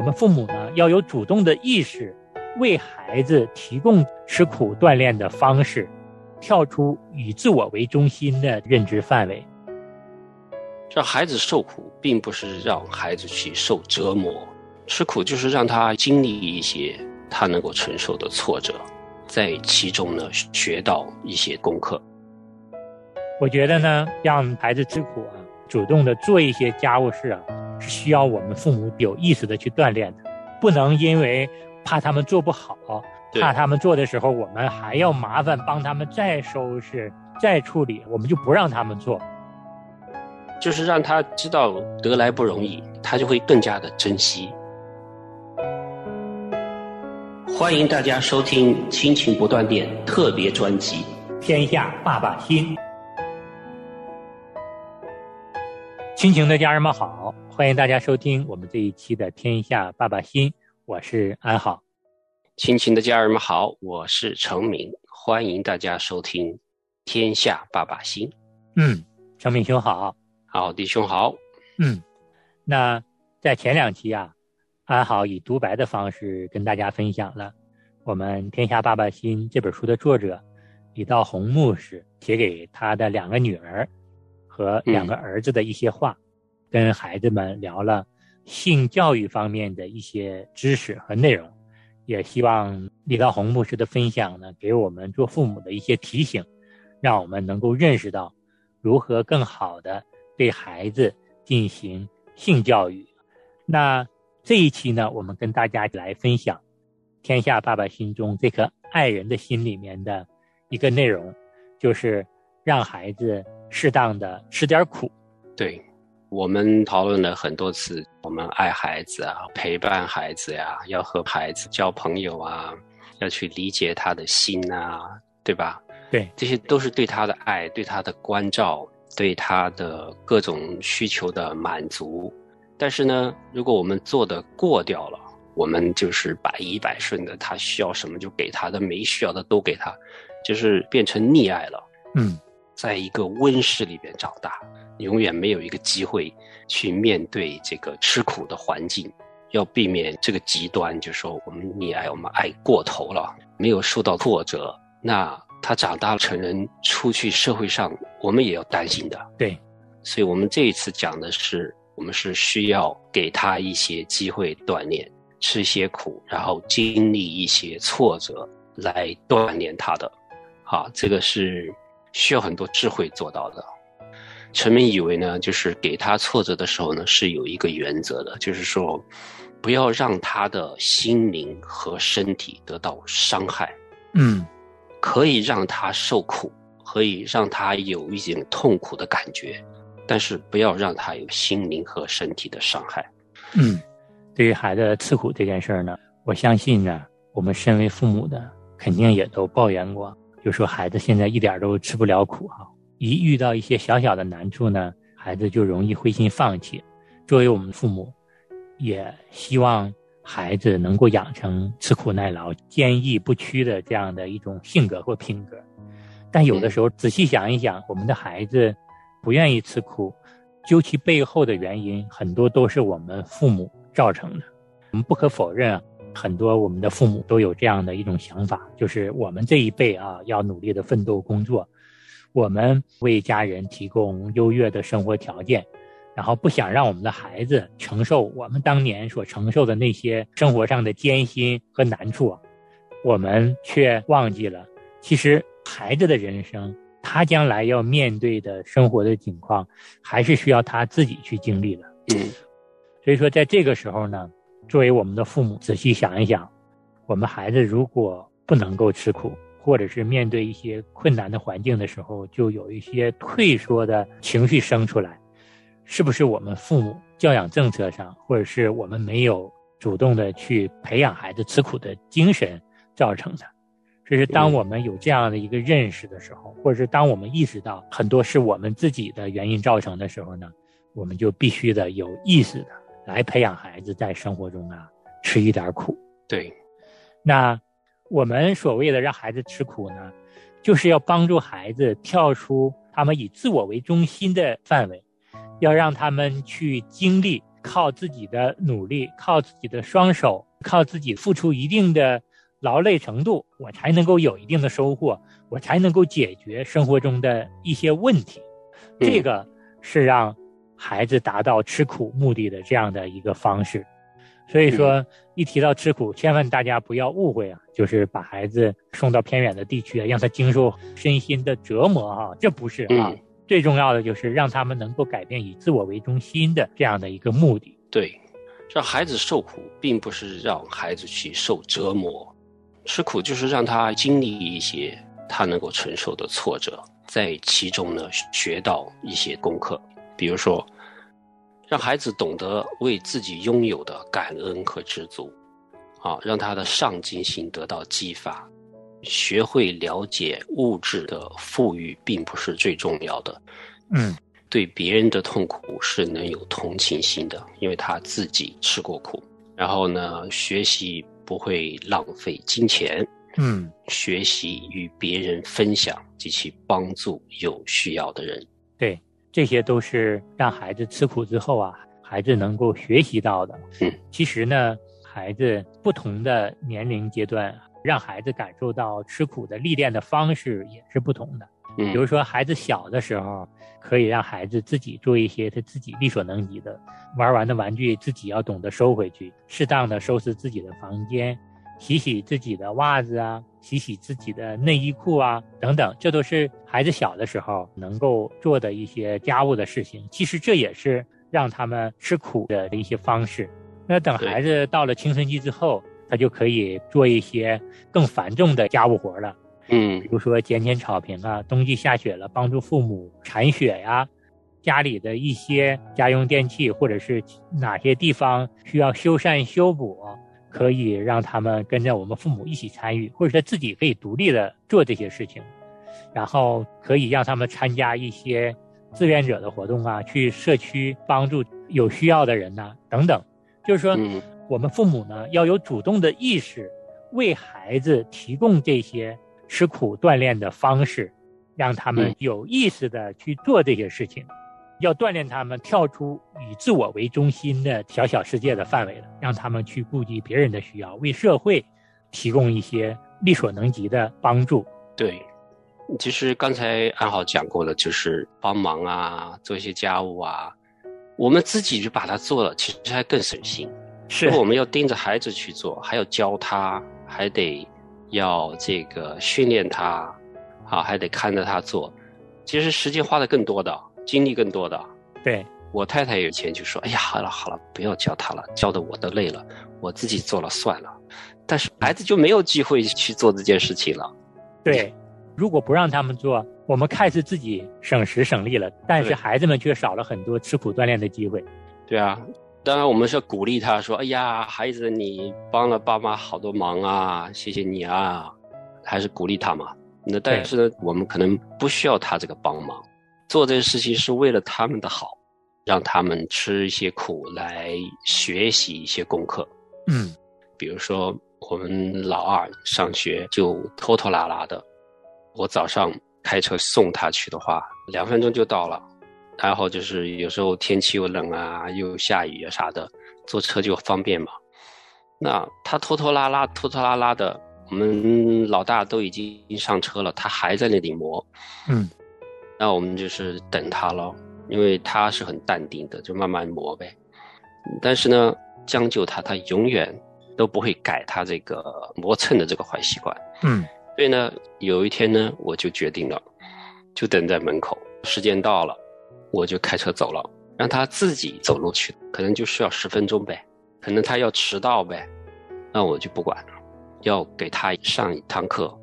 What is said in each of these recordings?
我们父母呢要有主动的意识，为孩子提供吃苦锻炼的方式，跳出以自我为中心的认知范围。让孩子受苦，并不是让孩子去受折磨，吃苦就是让他经历一些他能够承受的挫折，在其中呢学到一些功课。我觉得呢，让孩子吃苦啊，主动的做一些家务事啊，是需要我们父母有意识的去锻炼的，不能因为怕他们做不好，怕他们做的时候我们还要麻烦帮他们再收拾、再处理，我们就不让他们做。就是让他知道得来不容易，他就会更加的珍惜。欢迎大家收听《亲情不断电》特别专辑《天下爸爸心》。亲情的家人们好，欢迎大家收听我们这一期的《天下爸爸心》，我是安好。亲情的家人们好，我是程明，欢迎大家收听《天下爸爸心》。嗯，程明兄好。好，弟兄好。嗯，那在前两期啊，安好以独白的方式跟大家分享了我们《天下爸爸心》这本书的作者李道宏牧师写给他的两个女儿和两个儿子的一些话，跟孩子们聊了性教育方面的一些知识和内容，也希望李道红牧师的分享呢，给我们做父母的一些提醒，让我们能够认识到如何更好的。对孩子进行性教育，那这一期呢，我们跟大家来分享天下爸爸心中这颗爱人的心里面的一个内容，就是让孩子适当的吃点苦。对，我们讨论了很多次，我们爱孩子啊，陪伴孩子呀，要和孩子交朋友啊，要去理解他的心啊，对吧？对，这些都是对他的爱，对他的关照。对他的各种需求的满足，但是呢，如果我们做的过掉了，我们就是百依百顺的，他需要什么就给他的，没需要的都给他，就是变成溺爱了。嗯，在一个温室里边长大，永远没有一个机会去面对这个吃苦的环境，要避免这个极端，就是说我们溺爱，我们爱过头了，没有受到挫折，那。他长大了成人出去社会上，我们也要担心的。对，所以我们这一次讲的是，我们是需要给他一些机会锻炼，吃些苦，然后经历一些挫折来锻炼他的。好，这个是需要很多智慧做到的。陈明以为呢，就是给他挫折的时候呢，是有一个原则的，就是说，不要让他的心灵和身体得到伤害。嗯。可以让他受苦，可以让他有一点痛苦的感觉，但是不要让他有心灵和身体的伤害。嗯，对于孩子吃苦这件事儿呢，我相信呢，我们身为父母的肯定也都抱怨过，就说孩子现在一点都吃不了苦哈，一遇到一些小小的难处呢，孩子就容易灰心放弃。作为我们父母，也希望。孩子能够养成吃苦耐劳、坚毅不屈的这样的一种性格或品格，但有的时候仔细想一想，我们的孩子不愿意吃苦，究其背后的原因，很多都是我们父母造成的。我们不可否认啊，很多我们的父母都有这样的一种想法，就是我们这一辈啊，要努力的奋斗工作，我们为家人提供优越的生活条件。然后不想让我们的孩子承受我们当年所承受的那些生活上的艰辛和难处，我们却忘记了，其实孩子的人生，他将来要面对的生活的境况，还是需要他自己去经历的。嗯，所以说，在这个时候呢，作为我们的父母，仔细想一想，我们孩子如果不能够吃苦，或者是面对一些困难的环境的时候，就有一些退缩的情绪生出来。是不是我们父母教养政策上，或者是我们没有主动的去培养孩子吃苦的精神造成的？这是，当我们有这样的一个认识的时候，或者是当我们意识到很多是我们自己的原因造成的时候呢，我们就必须的有意识的来培养孩子在生活中啊吃一点苦。对，那我们所谓的让孩子吃苦呢，就是要帮助孩子跳出他们以自我为中心的范围。要让他们去经历靠自己的努力，靠自己的双手，靠自己付出一定的劳累程度，我才能够有一定的收获，我才能够解决生活中的一些问题。这个是让孩子达到吃苦目的的这样的一个方式。所以说，一提到吃苦，千万大家不要误会啊，就是把孩子送到偏远的地区啊，让他经受身心的折磨啊，这不是啊。最重要的就是让他们能够改变以自我为中心的这样的一个目的。对，让孩子受苦，并不是让孩子去受折磨，吃苦就是让他经历一些他能够承受的挫折，在其中呢学到一些功课。比如说，让孩子懂得为自己拥有的感恩和知足，啊，让他的上进心得到激发。学会了解物质的富裕并不是最重要的，嗯，对别人的痛苦是能有同情心的，因为他自己吃过苦。然后呢，学习不会浪费金钱，嗯，学习与别人分享及其帮助有需要的人。对，这些都是让孩子吃苦之后啊，孩子能够学习到的。嗯，其实呢，孩子不同的年龄阶段。让孩子感受到吃苦的历练的方式也是不同的。嗯，比如说孩子小的时候，可以让孩子自己做一些他自己力所能及的，玩完的玩具自己要懂得收回去，适当的收拾自己的房间，洗洗自己的袜子啊，洗洗自己的内衣裤啊，等等，这都是孩子小的时候能够做的一些家务的事情。其实这也是让他们吃苦的一些方式。那等孩子到了青春期之后。他就可以做一些更繁重的家务活了，嗯，比如说剪剪草坪啊，冬季下雪了帮助父母铲雪呀，家里的一些家用电器或者是哪些地方需要修缮修补，可以让他们跟着我们父母一起参与，或者他自己可以独立的做这些事情，然后可以让他们参加一些志愿者的活动啊，去社区帮助有需要的人呐，等等，就是说。我们父母呢要有主动的意识，为孩子提供这些吃苦锻炼的方式，让他们有意识的去做这些事情，要锻炼他们跳出以自我为中心的小小世界的范围了，让他们去顾及别人的需要，为社会提供一些力所能及的帮助。对，其实刚才安好讲过了，就是帮忙啊，做一些家务啊，我们自己就把它做了，其实还更省心。是我们要盯着孩子去做，还要教他，还得要这个训练他，啊，还得看着他做，其实时间花的更多的，精力更多的。对我太太有钱就说：“哎呀，好了好了，不要教他了，教的我都累了，我自己做了算了。”但是孩子就没有机会去做这件事情了。对，如果不让他们做，我们看似自己省时省力了，但是孩子们却少了很多吃苦锻炼的机会。对啊。当然，我们是鼓励他说：“哎呀，孩子，你帮了爸妈好多忙啊，谢谢你啊！”还是鼓励他嘛。那但是呢，我们可能不需要他这个帮忙，做这个事情是为了他们的好，让他们吃一些苦来学习一些功课。嗯，比如说我们老二上学就拖拖拉拉的，我早上开车送他去的话，两分钟就到了。还好就是有时候天气又冷啊，又下雨啊啥的，坐车就方便嘛。那他拖拖拉拉、拖拖拉拉的，我们老大都已经上车了，他还在那里磨。嗯，那我们就是等他咯，因为他是很淡定的，就慢慢磨呗。但是呢，将就他，他永远都不会改他这个磨蹭的这个坏习惯。嗯，所以呢，有一天呢，我就决定了，就等在门口，时间到了。我就开车走了，让他自己走路去，可能就需要十分钟呗，可能他要迟到呗，那我就不管了，要给他上一堂课，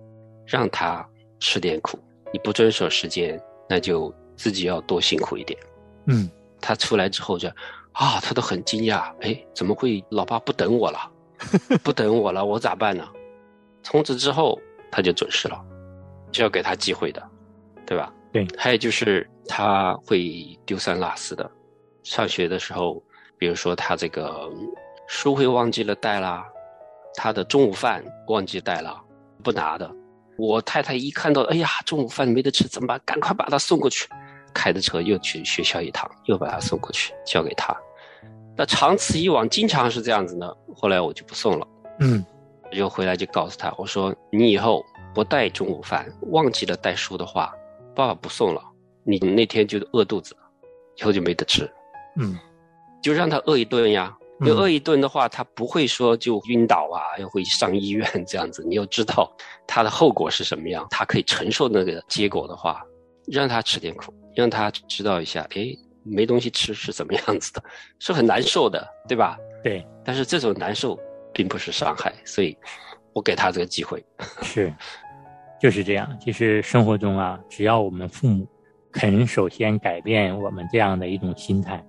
让他吃点苦。你不遵守时间，那就自己要多辛苦一点。嗯，他出来之后就，啊，他都很惊讶，哎，怎么会老爸不等我了？不等我了，我咋办呢？从此之后他就准时了，就要给他机会的，对吧？对，还有就是他会丢三落四的，上学的时候，比如说他这个书会忘记了带啦，他的中午饭忘记带了，不拿的。我太太一看到，哎呀，中午饭没得吃怎么办？赶快把他送过去，开着车又去学校一趟，又把他送过去交给他。那长此以往，经常是这样子呢。后来我就不送了。嗯，我就回来就告诉他，我说你以后不带中午饭，忘记了带书的话，爸爸不送了。你那天就饿肚子，以后就没得吃。嗯，就让他饿一顿呀。嗯你饿一顿的话，他不会说就晕倒啊，又会上医院这样子。你要知道他的后果是什么样，他可以承受那个结果的话，让他吃点苦，让他知道一下，诶，没东西吃是怎么样子的，是很难受的，对吧？对，但是这种难受并不是伤害，所以我给他这个机会。是，就是这样。其实生活中啊，只要我们父母肯首先改变我们这样的一种心态，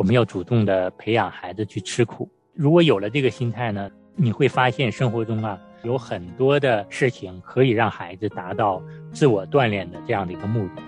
我们要主动的培养孩子去吃苦。如果有了这个心态呢，你会发现生活中啊有很多的事情可以让孩子达到自我锻炼的这样的一个目的。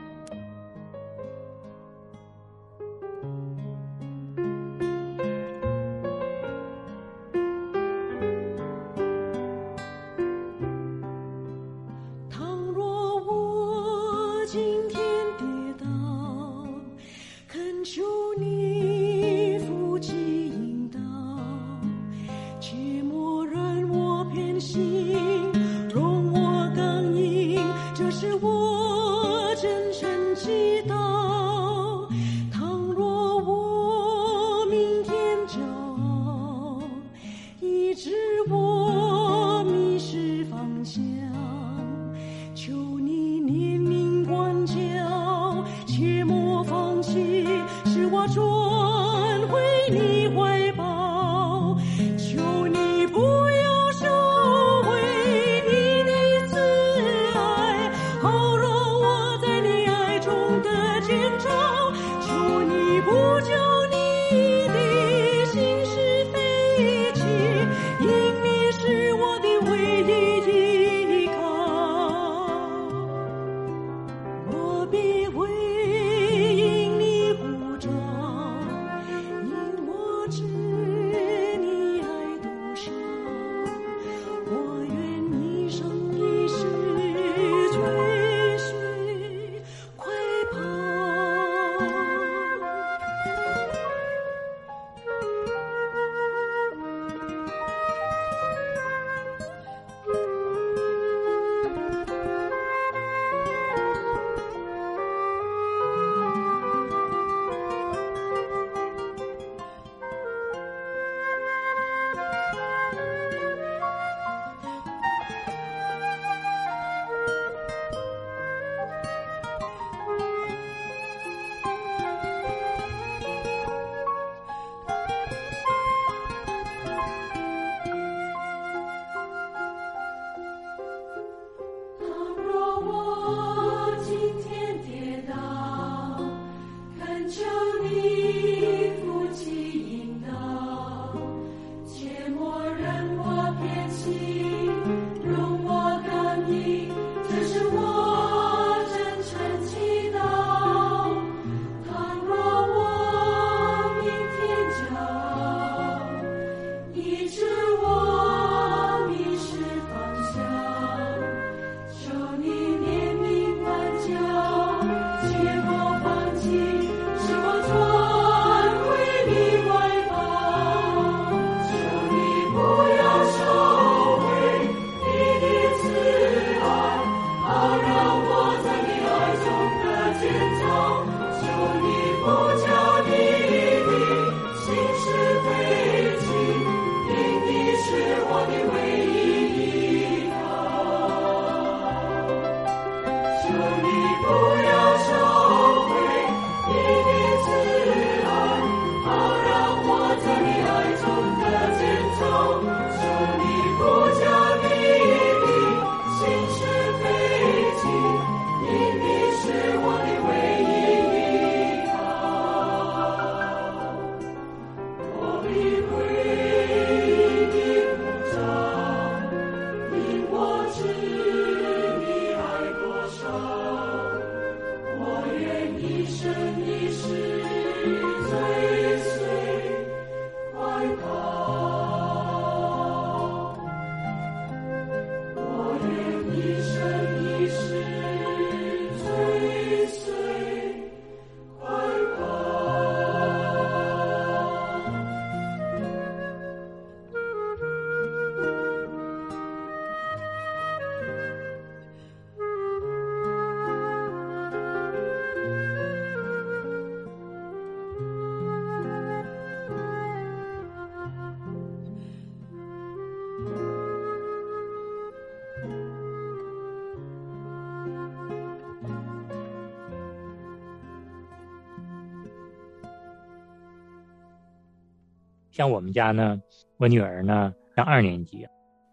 像我们家呢，我女儿呢上二年级，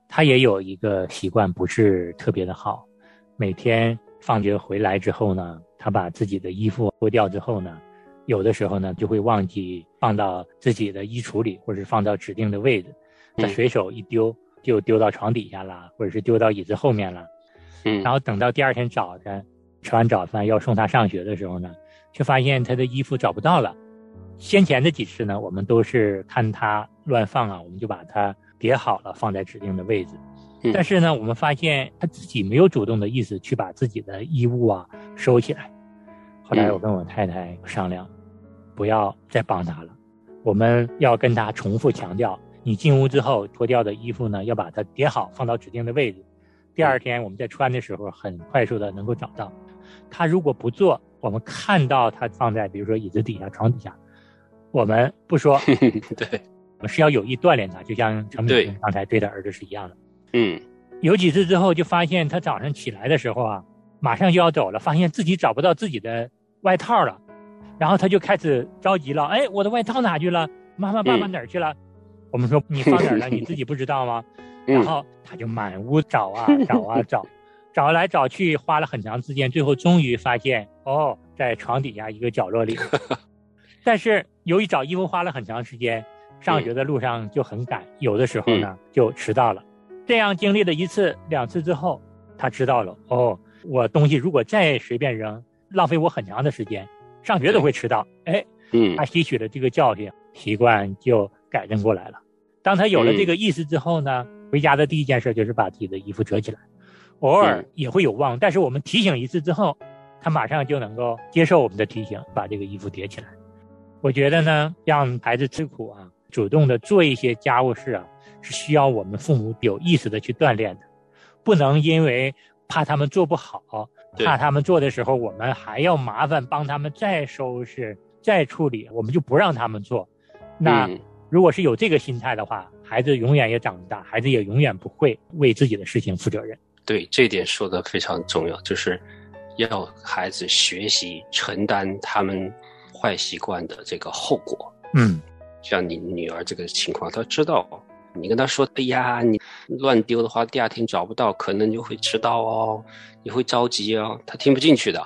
她也有一个习惯，不是特别的好。每天放学回来之后呢，她把自己的衣服脱掉之后呢，有的时候呢就会忘记放到自己的衣橱里，或者是放到指定的位置，她随手一丢就丢到床底下了，或者是丢到椅子后面了。嗯，然后等到第二天早晨吃完早饭要送她上学的时候呢，却发现她的衣服找不到了。先前的几次呢，我们都是看他乱放啊，我们就把它叠好了，放在指定的位置。嗯但是呢，我们发现他自己没有主动的意思去把自己的衣物啊收起来。后来我跟我太太商量，不要再帮他了，我们要跟他重复强调：你进屋之后脱掉的衣服呢，要把它叠好，放到指定的位置。第二天我们在穿的时候，很快速的能够找到。他如果不做，我们看到他放在比如说椅子底下、床底下，我们不说，对，我们是要有意锻炼他，就像陈对敏刚才对他儿子是一样的。嗯有几次之后，就发现他早上起来的时候啊，马上就要走了，发现自己找不到自己的外套了，然后他就开始着急了。哎，我的外套哪去了？妈妈，爸爸嗯哪儿去了？我们说你放哪儿了？你自己不知道吗？然嗯后他就满屋找啊找啊 找，找来找去，花了很长时间，最后终于发现，哦，在床底下一个角落里。但是由于找衣服花了很长时间，上学的路上就很赶，有的时候呢就迟到了。这样经历了一次、两次之后，他知道了，哦，我东西如果再随便扔，浪费我很长的时间，上学都会迟到。哎，嗯他吸取了这个教训，习惯就改正过来了。当他有了这个意识之后呢，回家的第一件事就是把自己的衣服折起来，偶尔嗯也会有忘，但是我们提醒一次之后，他马上就能够接受我们的提醒，把这个衣服叠起来。我觉得呢，让孩子吃苦啊，主动的做一些家务事啊，是需要我们父母有意识的去锻炼的，不能因为怕他们做不好，怕他们做的时候我们还要麻烦帮他们再收拾、再处理，我们就不让他们做。那嗯如果是有这个心态的话，孩子永远也长不大，孩子也永远不会为自己的事情负责任。对，这点说的非常重要，就是要孩子学习承担他们坏习惯的这个后果。嗯像你女儿这个情况，她知道，你跟她说，哎呀，你乱丢的话，第二天找不到，可能就会迟到哦，你会着急哦，她听不进去的。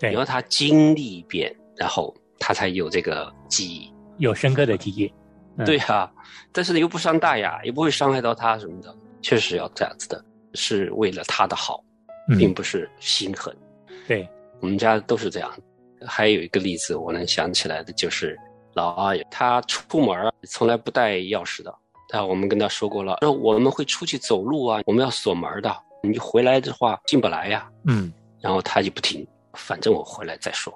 对你要她经历一遍，然后她才有这个记忆。有深刻的记忆。嗯对啊、但是又不伤大雅，也不会伤害到她什么的，确实要这样子的，是为了她的好，嗯，并不是心狠。对，我们家都是这样。还有一个例子，我能想起来的就是老阿姨，她出门从来不带钥匙的。但我们跟她说过了，说我们会出去走路啊，我们要锁门的，你回来的话进不来呀。嗯然后她就不听，反正我回来再说。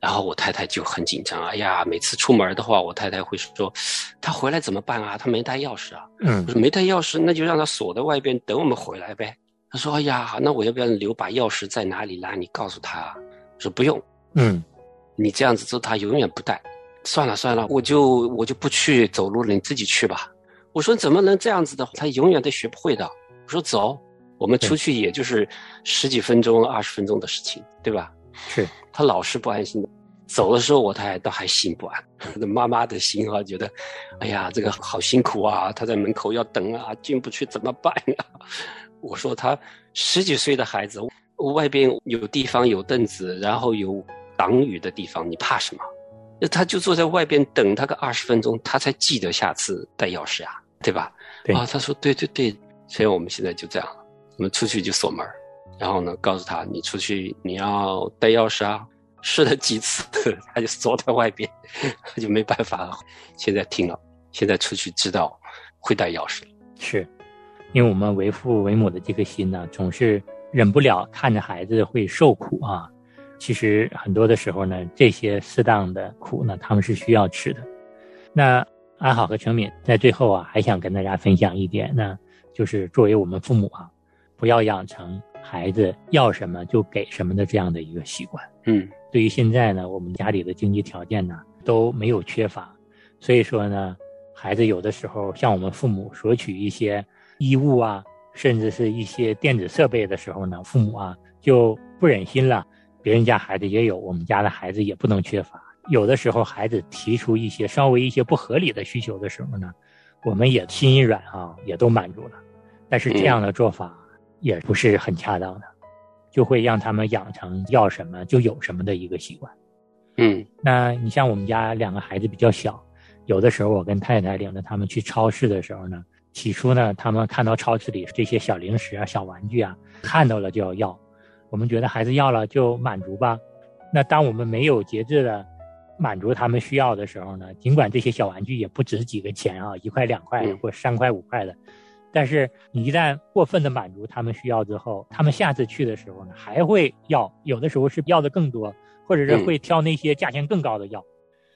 然后我太太就很紧张，哎呀，每次出门的话，我太太会说，她回来怎么办啊？她没带钥匙啊。嗯我说没带钥匙，那就让她锁在外边等我们回来呗。她说，哎呀，那我要不要留把钥匙在哪里啦？你告诉她。我说不用，嗯你这样子做，他永远不带。算了算了，我就我就不去走路了，你自己去吧。我说怎么能这样子的？他永远都学不会的。我说走，我们出去也就是十几分钟、二十分钟的事情，对吧？是，他老是不安心的。走的时候，我他还倒还心不安，妈妈的心啊，觉得，哎呀，这个好辛苦啊，他在门口要等啊，进不去怎么办呀、我说他十几岁的孩子，外边有地方有凳子，然后有挡雨的地方，你怕什么？那他就坐在外边等他个二十分钟，他才记得下次带钥匙呀，对吧？对啊，他说对对对，所以我们现在就这样了，我们出去就锁门儿，然后呢，告诉他你出去你要带钥匙啊。试了几次，他就锁在外边，他就没办法了。现在听了，现在出去知道会带钥匙了。是，因为我们为父为母的这个心呢，总是忍不了看着孩子会受苦啊。其实很多的时候呢，这些适当的苦呢，他们是需要吃的。那安好和成敏在最后啊，还想跟大家分享一点呢，就是作为我们父母啊，不要养成孩子要什么就给什么的这样的一个习惯。嗯对于现在呢，我们家里的经济条件呢都没有缺乏，所以说呢，孩子有的时候向我们父母索取一些衣物啊，甚至是一些电子设备的时候呢，父母啊就不忍心了。别人家孩子也有，我们家的孩子也不能缺乏，有的时候孩子提出一些稍微一些不合理的需求的时候呢，我们也心一软啊，也都满足了。但是这样的做法也不是很恰当的，就会让他们养成要什么就有什么的一个习惯。嗯那你像我们家两个孩子比较小，有的时候我跟太太领着他们去超市的时候呢，起初呢，他们看到超市里这些小零食啊、小玩具啊，看到了就要要，我们觉得孩子要了就满足吧。那当我们没有节制的满足他们需要的时候呢，尽管这些小玩具也不值几个钱啊，一块两块的嗯或三块五块的，但是你一旦过分的满足他们需要之后，他们下次去的时候呢，还会要，有的时候是要的更多，或者是嗯会挑那些价钱更高的要。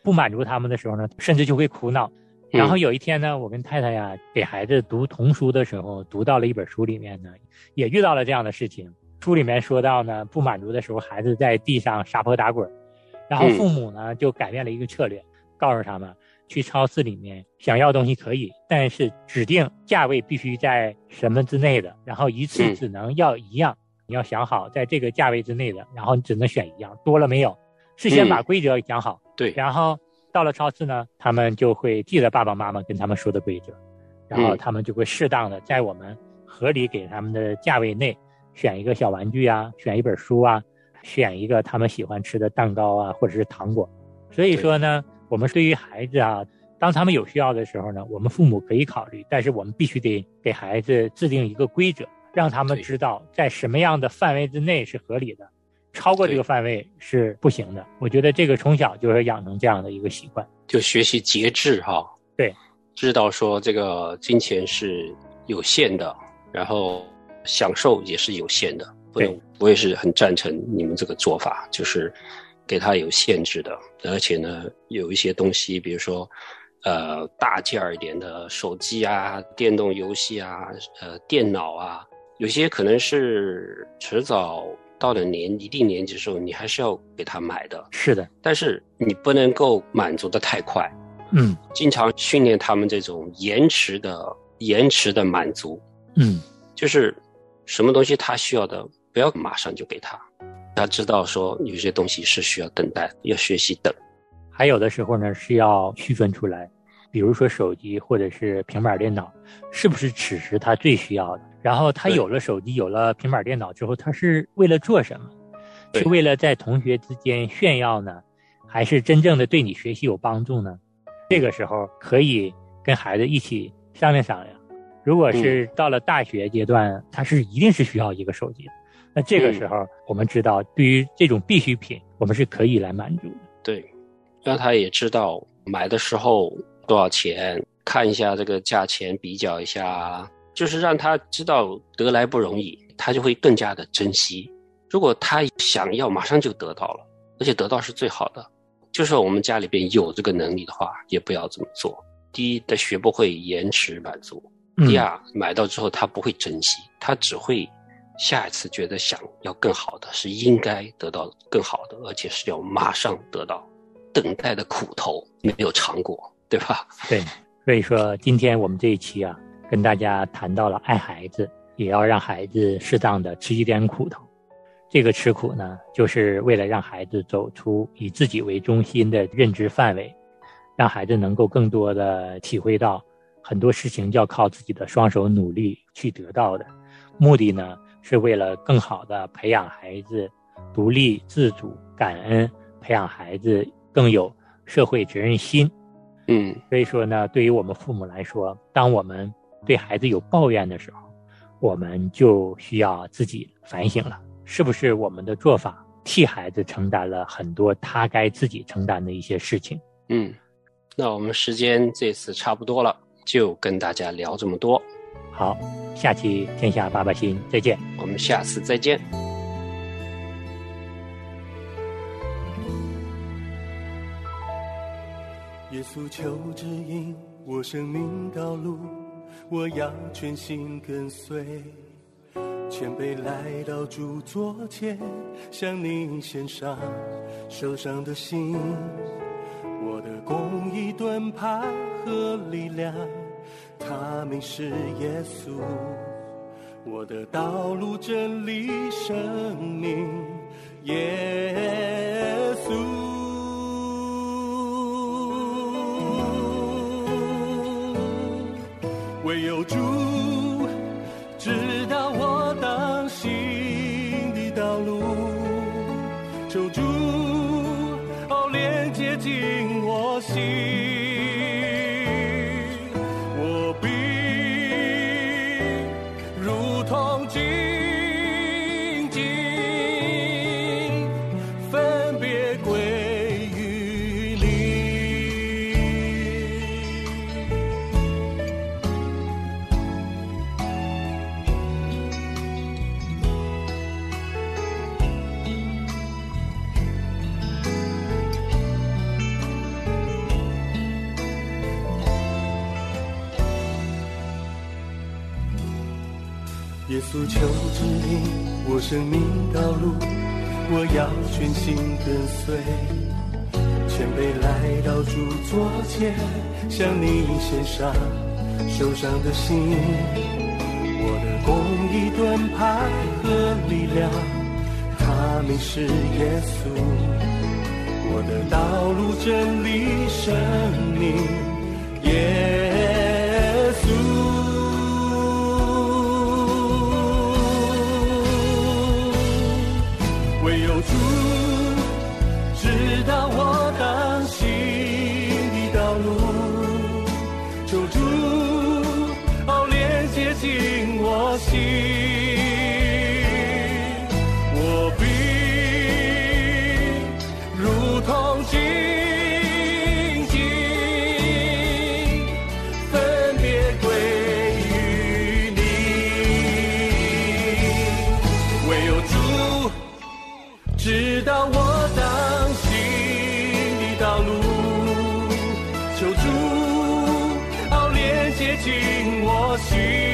不满足他们的时候呢，甚至就会哭闹。嗯然后有一天呢，我跟太太呀给孩子读童书的时候，读到了一本书里面呢，也遇到了这样的事情。书里面说到呢，不满足的时候，孩子在地上撒泼打滚，然后嗯。父母呢就改变了一个策略，告诉他们去超市里面想要东西可以，但是指定价位必须在什么之内的，然后一次嗯。只能要一样，你要想好在这个价位之内的，然后你只能选一样，多了没有，事先把嗯。规则讲好。对，然后到了超市呢，他们就会记得爸爸妈妈跟他们说的规则，然后嗯。他们就会适当的在我们合理给他们的价位内选一个小玩具啊，选一本书啊，选一个他们喜欢吃的蛋糕啊，或者是糖果。所以说呢，我们对于孩子啊，当他们有需要的时候呢，我们父母可以考虑，但是我们必须得给孩子制定一个规则，让他们知道在什么样的范围之内是合理的，超过这个范围是不行的。我觉得这个从小就是养成这样的一个习惯。就学习节制哈。对，知道说这个金钱是有限的，然后享受也是有限的。不能对，我也是很赞成你们这个做法，就是给他有限制的，而且呢，有一些东西，比如说。呃，大件儿一点的手机啊、电动游戏啊、呃、电脑啊，有些可能是迟早到了年一定年纪的时候，你还是要给他买的。是的，但是你不能够满足的太快，嗯经常训练他们这种延迟的延迟的满足，嗯，就是什么东西他需要的，不要马上就给他，他知道说有些东西是需要等待，要学习等。还有的时候呢是要区分出来，比如说手机或者是平板电脑，是不是此时他最需要的？然后他有了手机，有了平板电脑之后，他是为了做什么？是为了在同学之间炫耀呢，还是真正的对你学习有帮助呢？这个时候可以跟孩子一起商量商量。如果是到了大学阶段，他是一定是需要一个手机的，那这个时候我们知道，对于这种必需品，我们是可以来满足的。对，让他也知道买的时候多少钱，看一下这个价钱，比较一下，就是让他知道得来不容易，他就会更加的珍惜。如果他想要马上就得到了，而且得到是最好的，就是我们家里边有这个能力的话，也不要这么做。第一，他学不会延迟满足；嗯第二，买到之后他不会珍惜，他只会下一次觉得想要更好的，是应该得到更好的，而且是要马上得到。等待的苦头没有尝过，对吧？对，所以说今天我们这一期啊，跟大家谈到了爱孩子，也要让孩子适当的吃一点苦头。这个吃苦呢，就是为了让孩子走出以自己为中心的认知范围，让孩子能够更多的体会到很多事情要靠自己的双手努力去得到的。目的呢，是为了更好的培养孩子独立自主、感恩，培养孩子更有社会责任心。嗯，所以说呢，对于我们父母来说，当我们对孩子有抱怨的时候，我们就需要自己反省了，是不是我们的做法替孩子承担了很多他该自己承担的一些事情？嗯，那我们时间这次差不多了，就跟大家聊这么多，好，下期天下爸爸心再见。我们下次再见。耶稣求指引我生命道路，我要全心跟随。谦卑来到主座前，向您献上受伤的心。共一盾牌和力量，他们是耶稣，我的道路真理生命，耶稣唯有主知道我当行的道路，求主。耶稣求指引我生命道路，我要全心跟随。谦卑来到主座前，向你献上受伤的心。我的公益盾牌和力量，他名是耶稣。我的道路真理生命，耶到我进我心，